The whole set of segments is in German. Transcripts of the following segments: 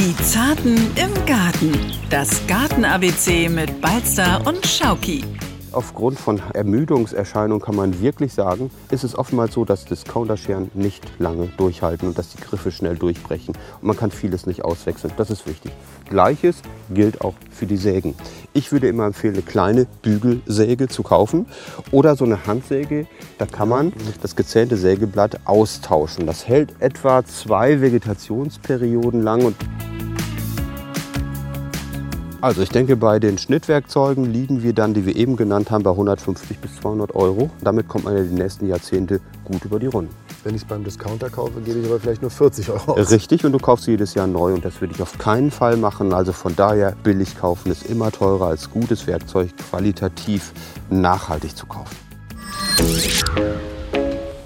Die Zarten im Garten. Das Garten-ABC mit Balzer und Schauki. Aufgrund von Ermüdungserscheinungen kann man wirklich sagen, ist es oftmals so, dass Discounterscheren nicht lange durchhalten und dass die Griffe schnell durchbrechen. Und man kann vieles nicht auswechseln. Das ist wichtig. Gleiches gilt auch für die Sägen. Ich würde immer empfehlen, eine kleine Bügelsäge zu kaufen oder so eine Handsäge. Da kann man das gezähnte Sägeblatt austauschen. Das hält etwa zwei Vegetationsperioden lang und also ich denke, bei den Schnittwerkzeugen liegen wir dann, die wir eben genannt haben, bei 150 bis 200 Euro. Damit kommt man ja die nächsten Jahrzehnte gut über die Runden. Wenn ich es beim Discounter kaufe, gebe ich aber vielleicht nur 40 Euro aus. Richtig, und du kaufst jedes Jahr neu und das würde ich auf keinen Fall machen. Also von daher, billig kaufen ist immer teurer als gutes Werkzeug qualitativ nachhaltig zu kaufen.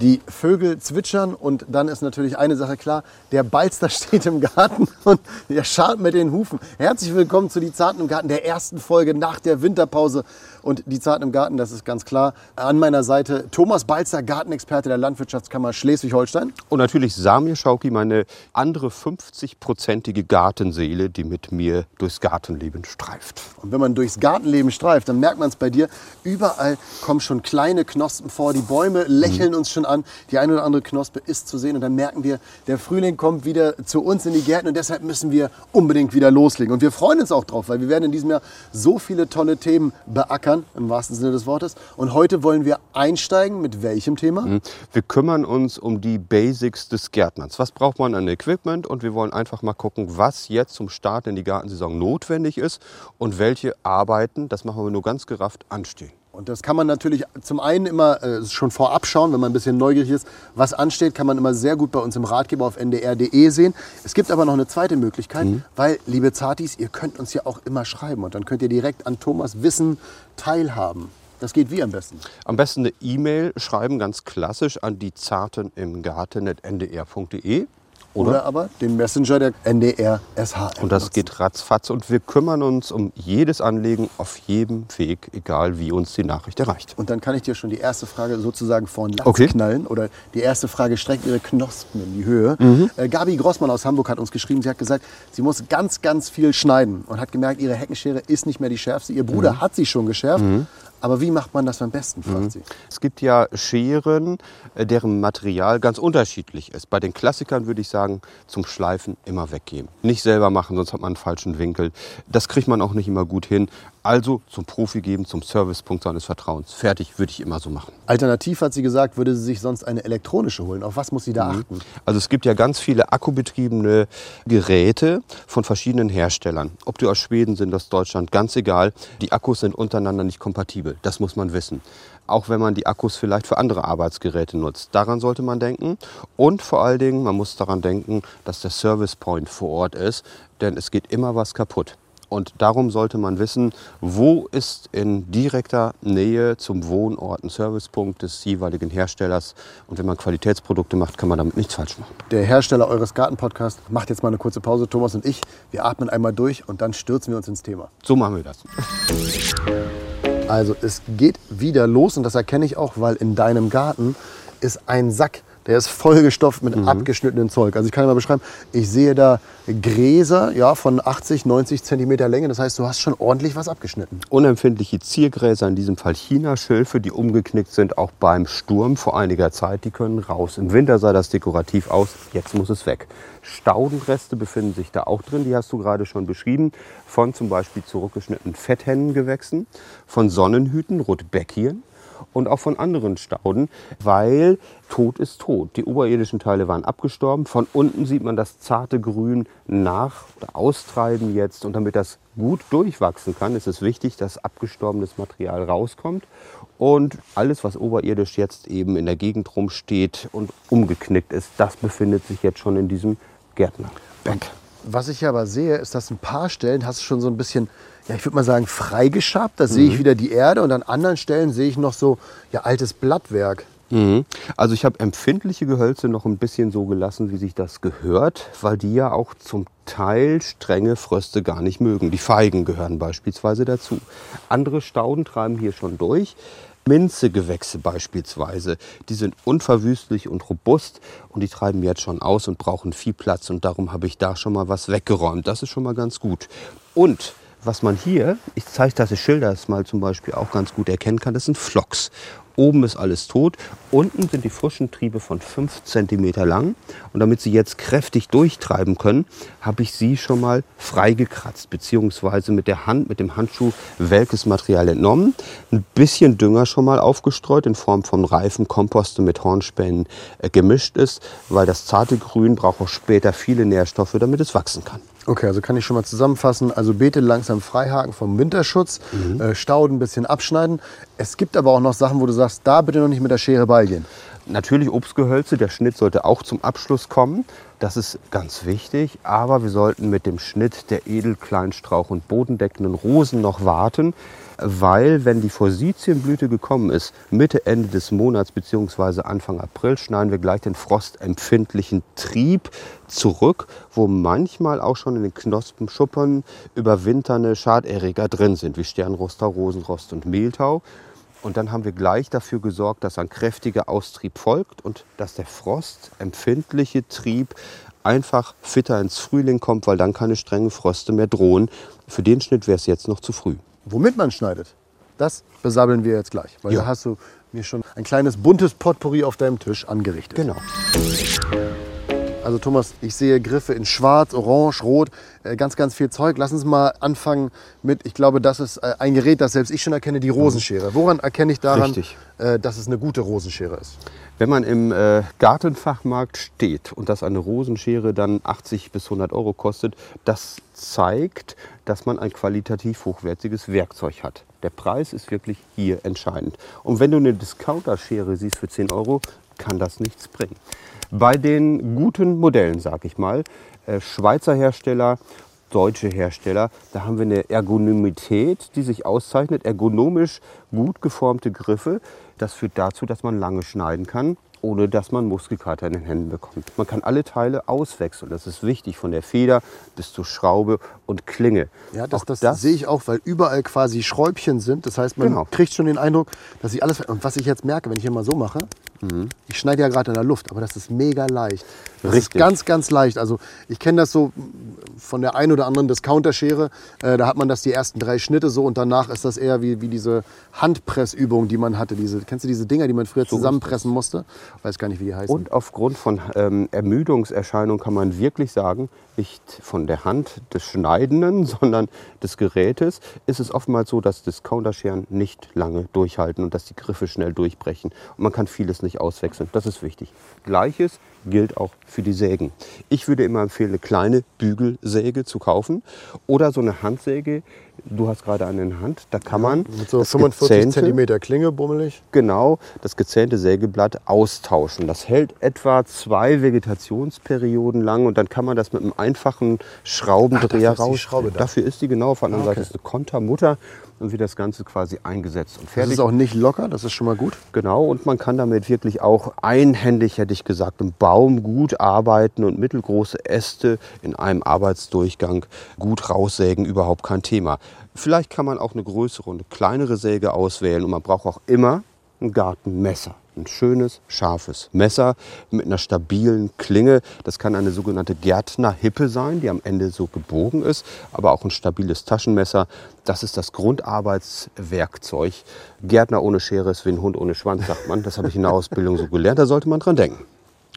Die Vögel zwitschern und dann ist natürlich eine Sache klar, der Balster steht im Garten und er scharrt mit den Hufen. Herzlich willkommen zu Die Zarten im Garten, der ersten Folge nach der Winterpause. Und Die Zarten im Garten, das ist ganz klar. An meiner Seite Thomas Balzer, Gartenexperte der Landwirtschaftskammer Schleswig-Holstein. Und natürlich Samir Schauki, meine andere 50-prozentige Gartenseele, die mit mir durchs Gartenleben streift. Und wenn man durchs Gartenleben streift, dann merkt man es bei dir. Überall kommen schon kleine Knospen vor. Die Bäume lächeln Mhm. uns schon an. Die eine oder andere Knospe ist zu sehen. Und dann merken wir, der Frühling kommt wieder zu uns in die Gärten. Und deshalb müssen wir unbedingt wieder loslegen. Und wir freuen uns auch drauf, weil wir werden in diesem Jahr so viele tolle Themen beackern, im wahrsten Sinne des Wortes. Und heute wollen wir einsteigen mit welchem Thema? Wir kümmern uns um die Basics des Gärtnerns. Was braucht man an Equipment? Und wir wollen einfach mal gucken, was jetzt zum Start in die Gartensaison notwendig ist und welche Arbeiten, das machen wir nur ganz gerafft, anstehen. Und das kann man natürlich zum einen immer äh, schon vorab schauen, wenn man ein bisschen neugierig ist. Was ansteht, kann man immer sehr gut bei uns im Ratgeber auf ndr.de sehen. Es gibt aber noch eine zweite Möglichkeit, weil, liebe Zartis, ihr könnt uns ja auch immer schreiben. Und dann könnt ihr direkt an Thomas Wissen teilhaben. Das geht wie am besten. Am besten eine E-Mail schreiben, ganz klassisch, an die Zarten im Garten.ndr.de. Oder, aber den Messenger der NDR SH. Und das geht ratzfatz und wir kümmern uns um jedes Anliegen auf jedem Weg, egal wie uns die Nachricht erreicht. Und dann kann ich dir schon die erste Frage sozusagen vor den Latz Okay. knallen. Oder die erste Frage streckt ihre Knospen in die Höhe. Mhm. Äh, Gabi Grossmann aus Hamburg hat uns geschrieben, sie hat gesagt, sie muss ganz, ganz viel schneiden. Und hat gemerkt, ihre Heckenschere ist nicht mehr die schärfste. Ihr Bruder Mhm. hat sie schon geschärft. Aber wie macht man das am besten, fragt sie. Es gibt ja Scheren, äh, deren Material ganz unterschiedlich ist. Bei den Klassikern würde ich sagen, zum Schleifen immer weggeben. Nicht selber machen, sonst hat man einen falschen Winkel. Das kriegt man auch nicht immer gut hin. Also zum Profi geben, zum Servicepunkt seines Vertrauens. Fertig würde ich immer so machen. Alternativ hat sie gesagt, würde sie sich sonst eine elektronische holen. Auf was muss sie da Mhm. achten? Also es gibt ja ganz viele akkubetriebene Geräte von verschiedenen Herstellern. Ob die aus Schweden sind, aus Deutschland, ganz egal. Die Akkus sind untereinander nicht kompatibel. Das muss man wissen. Auch wenn man die Akkus vielleicht für andere Arbeitsgeräte nutzt. Daran sollte man denken. Und vor allen Dingen, man muss daran denken, dass der Service Point vor Ort ist. Denn es geht immer was kaputt. Und darum sollte man wissen, wo ist in direkter Nähe zum Wohnort ein Servicepunkt des jeweiligen Herstellers. Und wenn man Qualitätsprodukte macht, kann man damit nichts falsch machen. Der Hersteller eures Gartenpodcasts macht jetzt mal eine kurze Pause. Thomas und ich, wir atmen einmal durch und dann stürzen wir uns ins Thema. So machen wir das. Also es geht wieder los und das erkenne ich auch, weil in deinem Garten ist ein Sack, der ist vollgestopft mit abgeschnittenem Zeug. Also ich kann dir mal beschreiben, ich sehe da Gräser ja, von 80, 90 Zentimeter Länge. Das heißt, du hast schon ordentlich was abgeschnitten. Unempfindliche Ziergräser, in diesem Fall Chinaschilfe, die umgeknickt sind, auch beim Sturm vor einiger Zeit, die können raus. Im Winter sah das dekorativ aus, jetzt muss es weg. Staudenreste befinden sich da auch drin, die hast du gerade schon beschrieben, von zum Beispiel zurückgeschnittenen Fetthennengewächsen, von Sonnenhüten, Rotbäckchen und auch von anderen Stauden, weil tot ist tot. Die oberirdischen Teile waren abgestorben. Von unten sieht man das zarte Grün nach oder austreiben jetzt. Und damit das gut durchwachsen kann, ist es wichtig, dass abgestorbenes Material rauskommt. Und alles, was oberirdisch jetzt eben in der Gegend rumsteht und umgeknickt ist, das befindet sich jetzt schon in diesem Gärtnerberg. Was ich aber sehe, ist, dass ein paar Stellen hast du schon so ein bisschen, ja, ich würde mal sagen, freigeschabt. Da sehe ich wieder die Erde und an anderen Stellen sehe ich noch so ja, altes Blattwerk. Mhm. Also ich habe empfindliche Gehölze noch ein bisschen so gelassen, wie sich das gehört, weil die ja auch zum Teil strenge Fröste gar nicht mögen. Die Feigen gehören beispielsweise dazu. Andere Stauden treiben hier schon durch. Minzegewächse beispielsweise, die sind unverwüstlich und robust und die treiben jetzt schon aus und brauchen viel Platz und darum habe ich da schon mal was weggeräumt. Das ist schon mal ganz gut. Und was man hier, ich zeige das, ich schilder mal zum Beispiel auch ganz gut erkennen kann, das sind Flocks. Oben ist alles tot. Unten sind die frischen Triebe von 5 cm lang. Und damit sie jetzt kräftig durchtreiben können, habe ich sie schon mal freigekratzt, beziehungsweise mit der Hand, mit dem Handschuh welkes Material entnommen. Ein bisschen Dünger schon mal aufgestreut in Form von Reifen, Komposte mit Hornspänen äh, gemischt ist, weil das zarte Grün braucht auch später viele Nährstoffe, damit es wachsen kann. Okay, also kann ich schon mal zusammenfassen. Also Beete langsam freihaken vom Winterschutz, Mhm. äh, Stauden ein bisschen abschneiden. Es gibt aber auch noch Sachen, wo du sagst, da bitte noch nicht mit der Schere beigehen. Natürlich Obstgehölze, der Schnitt sollte auch zum Abschluss kommen. Das ist ganz wichtig, aber wir sollten mit dem Schnitt der Edelkleinstrauch- und bodendeckenden Rosen noch warten, weil wenn die Forsythienblüte gekommen ist, Mitte, Ende des Monats bzw. Anfang April, schneiden wir gleich den frostempfindlichen Trieb zurück, wo manchmal auch schon in den Knospenschuppern überwinternde Schaderreger drin sind, wie Sternroster, Rosenrost und Mehltau. Und dann haben wir gleich dafür gesorgt, dass ein kräftiger Austrieb folgt und dass der frostempfindliche Trieb einfach fitter ins Frühling kommt, weil dann keine strengen Froste mehr drohen. Für den Schnitt wäre es jetzt noch zu früh. Womit man schneidet, das besabbeln wir jetzt gleich. Weil Ja. da hast du mir schon ein kleines buntes Potpourri auf deinem Tisch angerichtet. Genau. Also Thomas, ich sehe Griffe in schwarz, orange, rot, ganz, ganz viel Zeug. Lass uns mal anfangen mit, ich glaube, das ist äh, ein Gerät, das selbst ich schon erkenne, die Rosenschere. Woran erkenne ich daran, Richtig. äh, dass es eine gute Rosenschere ist? Wenn man im äh, Gartenfachmarkt steht und dass eine Rosenschere dann 80 bis 100 Euro kostet, das zeigt, dass man ein qualitativ hochwertiges Werkzeug hat. Der Preis ist wirklich hier entscheidend. Und wenn du eine Discounter-Schere siehst für 10 Euro, kann das nichts bringen. Bei den guten Modellen, sag ich mal, äh, Schweizer Hersteller, deutsche Hersteller, da haben wir eine Ergonomität, die sich auszeichnet, ergonomisch gut geformte Griffe. Das führt dazu, dass man lange schneiden kann, ohne dass man Muskelkater in den Händen bekommt. Man kann alle Teile auswechseln. Das ist wichtig, von der Feder bis zur Schraube und Klinge. Ja, das, Auch das, sehe ich auch, weil überall quasi Schräubchen sind. Das heißt, man Genau. kriegt schon den Eindruck, dass ich alles. Und was ich jetzt merke, wenn ich hier mal so mache, ich schneide ja gerade in der Luft, aber das ist mega leicht. Das ist Richtig. ganz, ganz leicht. Also ich kenne das so von der ein oder anderen Discounterschere. Äh, da hat man das die ersten drei Schnitte so und danach ist das eher wie, wie diese Handpressübung, die man hatte. Diese, kennst du diese Dinger, die man früher zusammenpressen musste? Weiß gar nicht, wie die heißen. Und aufgrund von ähm, Ermüdungserscheinungen kann man wirklich sagen, nicht von der Hand des Schneidenden, sondern des Gerätes, ist es oftmals so, dass Discounterscheren nicht lange durchhalten und dass die Griffe schnell durchbrechen. Und man kann vieles nicht auswechseln. Das ist wichtig. Gleiches gilt auch für die Sägen. Ich würde immer empfehlen, eine kleine Bügelsäge zu kaufen oder so eine Handsäge. Du hast gerade eine in der Hand, da kann man Mit so das 45 gezähnte- Zentimeter Klinge, bummelig. genau das gezähnte Sägeblatt austauschen. Das hält etwa zwei Vegetationsperioden lang und dann kann man das mit einem einfachen Schraubendreher Ach, dafür ist die raus. Schraube da. Dafür ist die genau. Auf der anderen Ah, okay. Seite ist eine Kontermutter und wird das Ganze quasi eingesetzt und Das fertig. ist auch nicht locker, das ist schon mal gut. Genau, und man kann damit wirklich auch einhändig, hätte ich gesagt, im Baum gut arbeiten und mittelgroße Äste in einem Arbeitsdurchgang gut raussägen, überhaupt kein Thema. Vielleicht kann man auch eine größere und eine kleinere Säge auswählen und man braucht auch immer ein Gartenmesser. Ein schönes, scharfes Messer mit einer stabilen Klinge. Das kann eine sogenannte Gärtnerhippe sein, die am Ende so gebogen ist, aber auch ein stabiles Taschenmesser. Das ist das Grundarbeitswerkzeug. Gärtner ohne Schere ist wie ein Hund ohne Schwanz, sagt man. Das habe ich in der Ausbildung so gelernt. Da sollte man dran denken.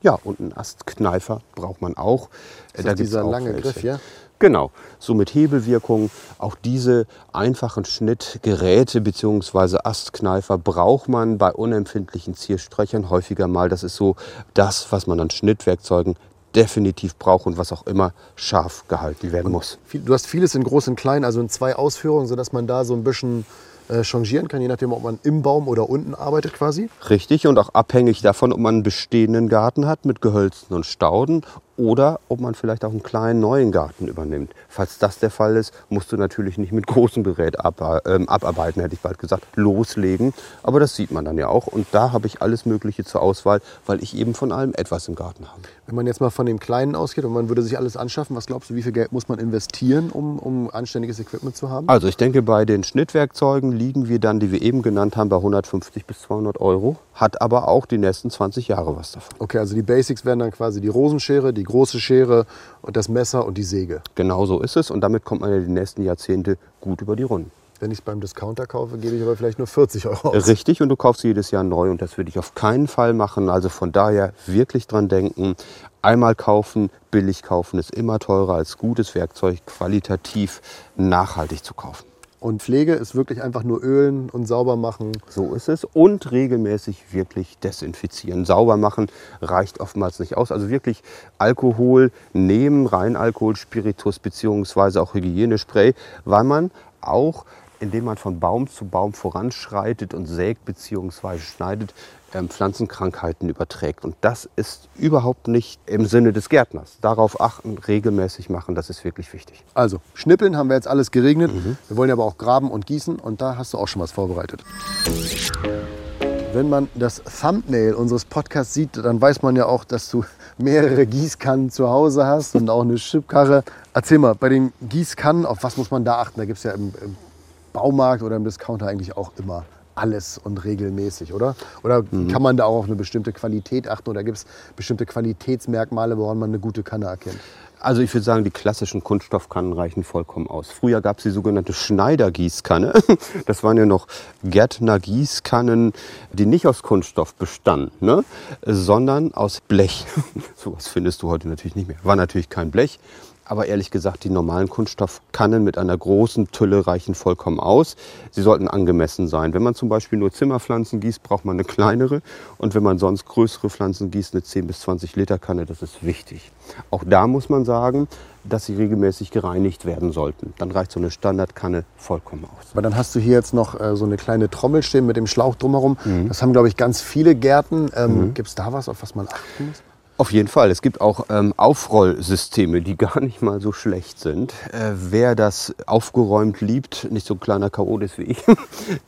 Ja, und einen Astkneifer braucht man auch. Da das gibt's dieser auch lange welche. Griff, ja? Genau, so mit Hebelwirkung. Auch diese einfachen Schnittgeräte bzw. Astkneifer braucht man bei unempfindlichen Ziersträuchern häufiger mal. Das ist so das, was man an Schnittwerkzeugen definitiv braucht und was auch immer scharf gehalten werden muss. Du hast vieles in groß und klein, also in zwei Ausführungen, sodass man da so ein bisschen äh, changieren kann, je nachdem, ob man im Baum oder unten arbeitet quasi. Richtig und auch abhängig davon, ob man einen bestehenden Garten hat mit Gehölzen und Stauden oder ob man vielleicht auch einen kleinen neuen Garten übernimmt. Falls das der Fall ist, musst du natürlich nicht mit großem Gerät ab, äh, abarbeiten, hätte ich bald gesagt, loslegen. Aber das sieht man dann ja auch. Und da habe ich alles Mögliche zur Auswahl, weil ich eben von allem etwas im Garten habe. Wenn man jetzt mal von dem Kleinen ausgeht und man würde sich alles anschaffen, was glaubst du, wie viel Geld muss man investieren, um, um anständiges Equipment zu haben? Also ich denke, bei den Schnittwerkzeugen liegen wir dann, die wir eben genannt haben, bei 150 bis 200 Euro. Hat aber auch die nächsten 20 Jahre was davon. Okay, also die Basics wären dann quasi die Rosenschere, die große Schere und das Messer und die Säge. Genau so ist es und damit kommt man ja die nächsten Jahrzehnte gut über die Runden. Wenn ich es beim Discounter kaufe, gebe ich aber vielleicht nur 40 Euro aus. Richtig, und du kaufst jedes Jahr neu und das würde ich auf keinen Fall machen. Also von daher wirklich dran denken. Einmal kaufen, billig kaufen ist immer teurer als gutes Werkzeug qualitativ nachhaltig zu kaufen. Und Pflege ist wirklich einfach nur ölen und sauber machen. So ist es. Und regelmäßig wirklich desinfizieren. Sauber machen reicht oftmals nicht aus. Also wirklich Alkohol nehmen, Reinalkohol, Spiritus beziehungsweise auch Hygienespray, weil man auch indem man von Baum zu Baum voranschreitet und sägt bzw. schneidet, ähm, Pflanzenkrankheiten überträgt. Und das ist überhaupt nicht im Sinne des Gärtners. Darauf achten, regelmäßig machen, das ist wirklich wichtig. Also, schnippeln haben wir jetzt alles geregnet. Mhm. Wir wollen aber auch graben und gießen und da hast du auch schon was vorbereitet. Wenn man das Thumbnail unseres Podcasts sieht, dann weiß man ja auch, dass du mehrere Gießkannen zu Hause hast und auch eine Schubkarre. Erzähl mal, bei den Gießkannen, auf was muss man da achten? Da gibt es ja im, im Baumarkt oder im Discounter eigentlich auch immer alles und regelmäßig, oder? Oder mhm. kann man da auch auf eine bestimmte Qualität achten oder gibt es bestimmte Qualitätsmerkmale, woran man eine gute Kanne erkennt? Also ich würde sagen, die klassischen Kunststoffkannen reichen vollkommen aus. Früher gab es die sogenannte Schneider-Gießkanne. Das waren ja noch Gärtner-Gießkannen, die nicht aus Kunststoff bestanden, ne? sondern aus Blech. Sowas findest du heute natürlich nicht mehr. War natürlich kein Blech, aber ehrlich gesagt, die normalen Kunststoffkannen mit einer großen Tülle reichen vollkommen aus. Sie sollten angemessen sein. Wenn man zum Beispiel nur Zimmerpflanzen gießt, braucht man eine kleinere. Und wenn man sonst größere Pflanzen gießt, eine 10 bis 20 Liter Kanne, das ist wichtig. Auch da muss man sagen, dass sie regelmäßig gereinigt werden sollten. Dann reicht so eine Standardkanne vollkommen aus. Aber dann hast du hier jetzt noch äh, so eine kleine Trommel stehen mit dem Schlauch drumherum. Mhm. Das haben, glaube ich, ganz viele Gärten. Ähm, mhm. Gibt es da was, auf was man achten muss? Auf jeden Fall. Es gibt auch ähm, Aufrollsysteme, die gar nicht mal so schlecht sind. Äh, wer das aufgeräumt liebt, nicht so ein kleiner Chaot ist wie ich,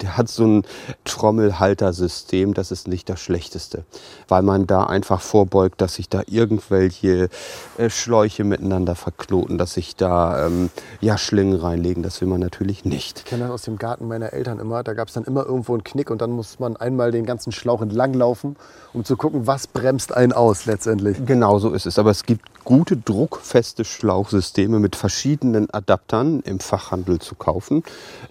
der hat so ein Trommelhaltersystem. Das ist nicht das Schlechteste, weil man da einfach vorbeugt, dass sich da irgendwelche äh, Schläuche miteinander verknoten, dass sich da ähm, ja, Schlingen reinlegen. Das will man natürlich nicht. Ich kenne das aus dem Garten meiner Eltern immer. Da gab es dann immer irgendwo einen Knick und dann muss man einmal den ganzen Schlauch entlang laufen, um zu gucken, was bremst einen aus letztendlich letztendlich. Genau so ist es. Aber es gibt gute druckfeste Schlauchsysteme mit verschiedenen Adaptern im Fachhandel zu kaufen.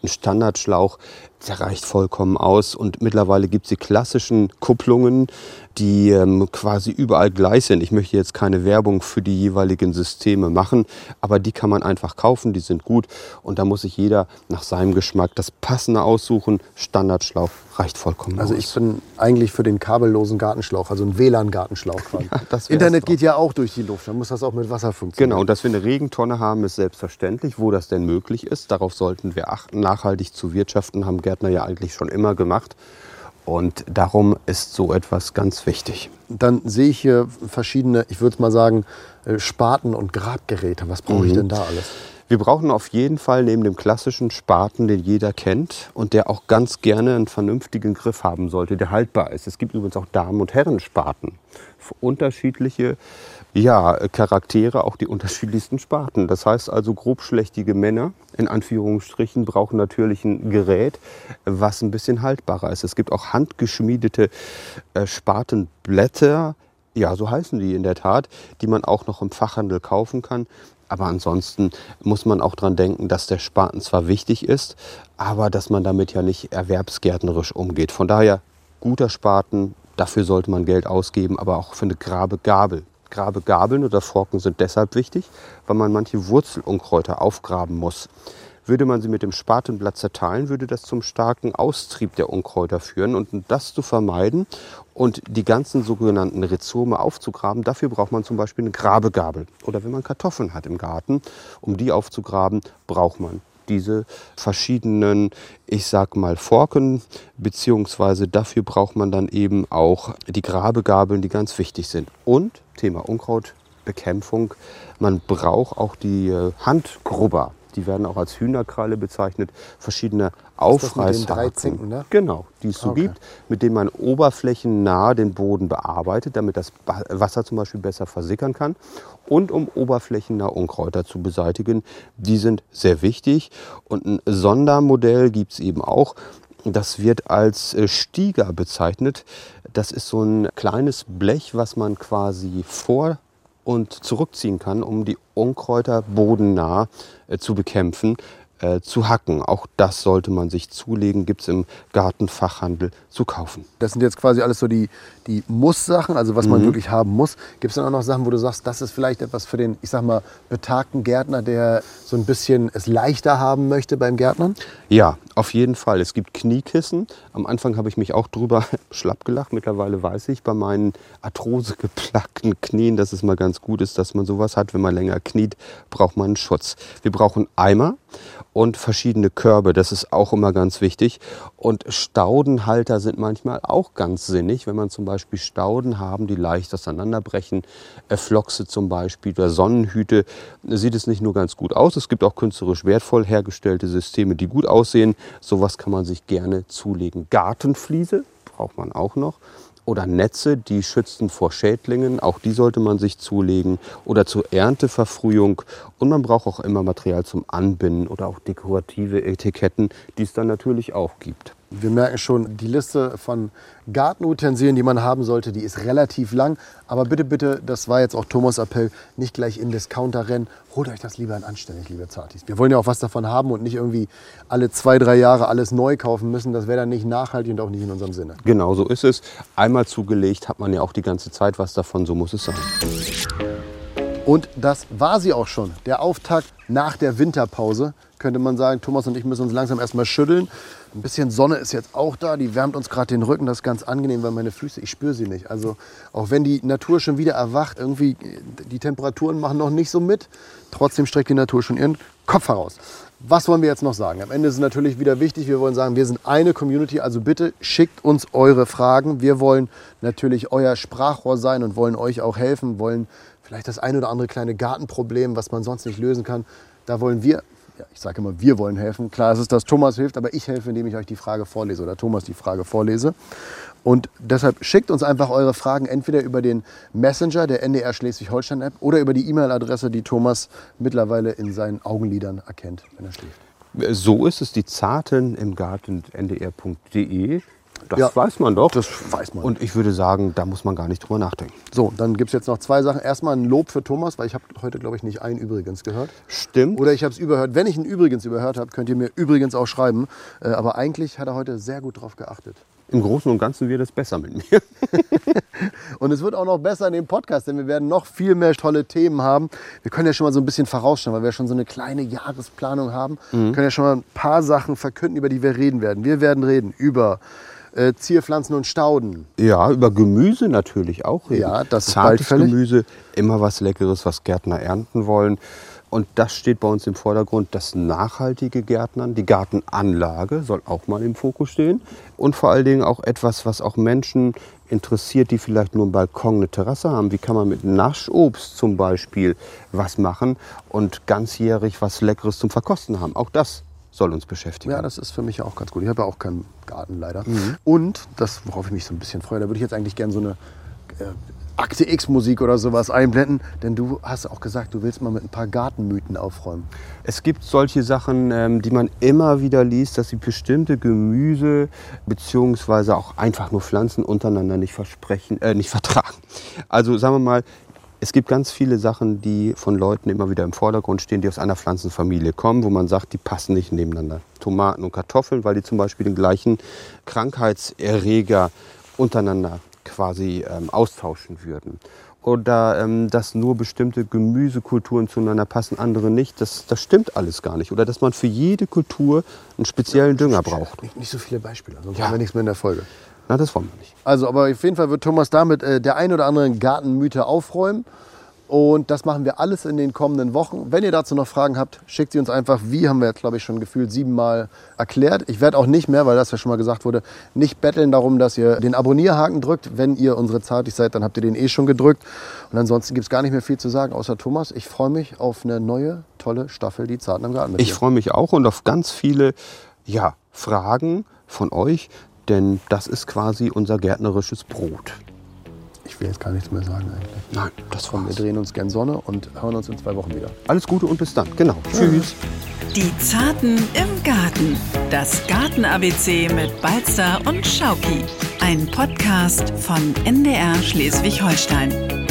Ein Standardschlauch der reicht vollkommen aus. Und mittlerweile gibt es die klassischen Kupplungen, die ähm, quasi überall gleich sind. Ich möchte jetzt keine Werbung für die jeweiligen Systeme machen, aber die kann man einfach kaufen, die sind gut. Und da muss sich jeder nach seinem Geschmack das Passende aussuchen. Standardschlauch reicht vollkommen also aus. Also ich bin eigentlich für den kabellosen Gartenschlauch, also einen WLAN-Gartenschlauch. Ja, Internet geht ja auch durch die Luft, dann muss das auch mit Wasser funktionieren. Genau, und dass wir eine Regentonne haben, ist selbstverständlich. Wo das denn möglich ist, darauf sollten wir achten. Nachhaltig zu wirtschaften haben Gärtner ja eigentlich schon immer gemacht. Und darum ist so etwas ganz wichtig. Dann sehe ich hier verschiedene, ich würde mal sagen, äh, Spaten und Grabgeräte. Was brauche ich mhm. denn da alles? Wir brauchen auf jeden Fall neben dem klassischen Spaten, den jeder kennt und der auch ganz gerne einen vernünftigen Griff haben sollte, der haltbar ist. Es gibt übrigens auch Damen- und Herrenspaten. Unterschiedliche ja, Charaktere, auch die unterschiedlichsten Sparten. Das heißt also, grobschlächtige Männer, in Anführungsstrichen, brauchen natürlich ein Gerät, was ein bisschen haltbarer ist. Es gibt auch handgeschmiedete äh, Spatenblätter, ja, so heißen die in der Tat, die man auch noch im Fachhandel kaufen kann. Aber ansonsten muss man auch daran denken, dass der Spaten zwar wichtig ist, aber dass man damit ja nicht erwerbsgärtnerisch umgeht. Von daher guter Spaten, dafür sollte man Geld ausgeben, aber auch für eine Grabegabel. Grabegabeln oder Forken sind deshalb wichtig, weil man manche Wurzelunkräuter aufgraben muss. Würde man sie mit dem Spatenblatt zerteilen, würde das zum starken Austrieb der Unkräuter führen. Und um das zu vermeiden und die ganzen sogenannten Rhizome aufzugraben, dafür braucht man zum Beispiel eine Grabegabel. Oder wenn man Kartoffeln hat im Garten, um die aufzugraben, braucht man diese verschiedenen, ich sag mal, Forken, beziehungsweise dafür braucht man dann eben auch die Grabegabeln, die ganz wichtig sind. Und Thema Unkraut Bekämpfung. Man braucht auch die äh, Handgrubber. Die werden auch als Hühnerkralle bezeichnet. Verschiedene Aufreißhaken. Ne? Genau, die es so Okay. gibt, mit denen man oberflächennah den Boden bearbeitet, damit das Wasser zum Beispiel besser versickern kann. Und um oberflächennah Unkräuter zu beseitigen. Die sind sehr wichtig. Und ein Sondermodell gibt es eben auch. Das wird als äh, Stieger bezeichnet. Das ist so ein kleines Blech, was man quasi vor und zurückziehen kann, um die Unkräuter bodennah äh, zu bekämpfen, äh, zu hacken. Auch das sollte man sich zulegen, gibt es im Gartenfachhandel zu kaufen. Das sind jetzt quasi alles so die, die Muss-Sachen, also was Mhm. man wirklich haben muss. Gibt es dann auch noch Sachen, wo du sagst, das ist vielleicht etwas für den, ich sag mal, betagten Gärtner, der so ein bisschen es leichter haben möchte beim Gärtnern? Ja, auf jeden Fall. Es gibt Kniekissen. Am Anfang habe ich mich auch drüber schlapp gelacht. Mittlerweile weiß ich bei meinen arthrosegeplagten Knien, dass es mal ganz gut ist, dass man sowas hat. Wenn man länger kniet, braucht man einen Schutz. Wir brauchen Eimer und verschiedene Körbe. Das ist auch immer ganz wichtig. Und Staudenhalter sind manchmal auch ganz sinnig. Wenn man zum Beispiel Stauden haben, die leicht auseinanderbrechen, äh, Flochse zum Beispiel oder Sonnenhüte, sieht es nicht nur ganz gut aus. Es gibt auch künstlerisch wertvoll hergestellte Systeme, die gut aussehen. Sowas kann man sich gerne zulegen. Gartenfliese braucht man auch noch. Oder Netze, die schützen vor Schädlingen, auch die sollte man sich zulegen. Oder zur Ernteverfrühung. Und man braucht auch immer Material zum Anbinden oder auch dekorative Etiketten, die es dann natürlich auch gibt. Wir merken schon, die Liste von Gartenutensilien, die man haben sollte, die ist relativ lang. Aber bitte, bitte, das war jetzt auch Thomas Appell, nicht gleich in Discounter rennen. Holt euch das lieber in anständig, liebe Zartis. Wir wollen ja auch was davon haben und nicht irgendwie alle zwei, drei Jahre alles neu kaufen müssen. Das wäre dann nicht nachhaltig und auch nicht in unserem Sinne. Genau so ist es. Einmal zugelegt hat man ja auch die ganze Zeit was davon, so muss es sein. Und das war sie auch schon. Der Auftakt nach der Winterpause, könnte man sagen. Thomas und ich müssen uns langsam erstmal schütteln. Ein bisschen Sonne ist jetzt auch da, die wärmt uns gerade den Rücken. Das ist ganz angenehm, weil meine Füße, ich spüre sie nicht. Also auch wenn die Natur schon wieder erwacht, irgendwie die Temperaturen machen noch nicht so mit. Trotzdem streckt die Natur schon ihren Kopf heraus. Was wollen wir jetzt noch sagen? Am Ende ist es natürlich wieder wichtig, wir wollen sagen, wir sind eine Community, also bitte schickt uns eure Fragen. Wir wollen natürlich euer Sprachrohr sein und wollen euch auch helfen, wollen vielleicht das ein oder andere kleine Gartenproblem, was man sonst nicht lösen kann. Da wollen wir, ja, ich sage immer, wir wollen helfen. Klar, es ist, dass Thomas hilft, aber ich helfe, indem ich euch die Frage vorlese oder Thomas die Frage vorlese. Und deshalb schickt uns einfach eure Fragen entweder über den Messenger der NDR Schleswig-Holstein-App oder über die E-Mail-Adresse, die Thomas mittlerweile in seinen Augenlidern erkennt, wenn er schläft. So ist es, die Zarten im Garten ndr.de. Das Ja, weiß man doch. das weiß man. Und ich würde sagen, da muss man gar nicht drüber nachdenken. So, dann gibt es jetzt noch zwei Sachen. Erstmal ein Lob für Thomas, weil ich habe heute, glaube ich, nicht ein Übrigens gehört. Stimmt. Oder ich habe es überhört. Wenn ich ein Übrigens überhört habe, könnt ihr mir übrigens auch schreiben. Äh, aber eigentlich hat er heute sehr gut drauf geachtet. Im Großen und Ganzen wird es besser mit mir. Und es wird auch noch besser in dem Podcast, denn wir werden noch viel mehr tolle Themen haben. Wir können ja schon mal so ein bisschen vorausschauen, weil wir schon so eine kleine Jahresplanung haben. Wir können ja schon mal ein paar Sachen verkünden, über die wir reden werden. Wir werden reden über äh, Zierpflanzen und Stauden. Ja, über Gemüse natürlich auch reden. Ja, das Zartes. Gemüse, immer was Leckeres, was Gärtner ernten wollen. Und das steht bei uns im Vordergrund, das nachhaltige Gärtnern, die Gartenanlage soll auch mal im Fokus stehen. Und vor allen Dingen auch etwas, was auch Menschen interessiert, die vielleicht nur einen Balkon, eine Terrasse haben. Wie kann man mit Naschobst zum Beispiel was machen und ganzjährig was Leckeres zum Verkosten haben. Auch das soll uns beschäftigen. Ja, das ist für mich auch ganz gut. Ich habe ja auch keinen Garten leider. Und das, worauf ich mich so ein bisschen freue, da würde ich jetzt eigentlich gerne so eine äh, Akte X-Musik oder sowas einblenden. Denn du hast auch gesagt, du willst mal mit ein paar Gartenmythen aufräumen. Es gibt solche Sachen, ähm, die man immer wieder liest, dass sie bestimmte Gemüse beziehungsweise auch einfach nur Pflanzen untereinander nicht versprechen, äh, nicht vertragen. Also sagen wir mal, es gibt ganz viele Sachen, die von Leuten immer wieder im Vordergrund stehen, die aus einer Pflanzenfamilie kommen, wo man sagt, die passen nicht nebeneinander. Tomaten und Kartoffeln, weil die zum Beispiel den gleichen Krankheitserreger untereinander quasi ähm, austauschen würden. Oder ähm, dass nur bestimmte Gemüsekulturen zueinander passen, andere nicht. Das, das stimmt alles gar nicht. Oder dass man für jede Kultur einen speziellen Dünger braucht. Nicht, nicht so viele Beispiele, sonst Ja. haben wir nichts mehr in der Folge. Na, das wollen wir nicht. Also, aber auf jeden Fall wird Thomas damit äh, der ein oder anderen Gartenmythe aufräumen. Und das machen wir alles in den kommenden Wochen. Wenn ihr dazu noch Fragen habt, schickt sie uns einfach. Wie haben wir jetzt, glaube ich, schon gefühlt siebenmal erklärt. Ich werde auch nicht mehr, weil das ja schon mal gesagt wurde, nicht betteln darum, dass ihr den Abonnierhaken drückt. Wenn ihr unsere Zartig seid, dann habt ihr den eh schon gedrückt. Und ansonsten gibt es gar nicht mehr viel zu sagen, außer Thomas. Ich freue mich auf eine neue, tolle Staffel, die Zarten im Garten. Mit Ich freue mich auch und auf ganz viele ja, Fragen von euch, denn das ist quasi unser gärtnerisches Brot. Ich will jetzt gar nichts mehr sagen eigentlich. Nein, das Komm, wir war's. drehen uns gern Sonne und hören uns in zwei Wochen wieder. Alles Gute und bis dann. Genau. Tschüss. Die Zarten im Garten. Das Garten-ABC mit Balzer und Schauki. Ein Podcast von NDR Schleswig-Holstein.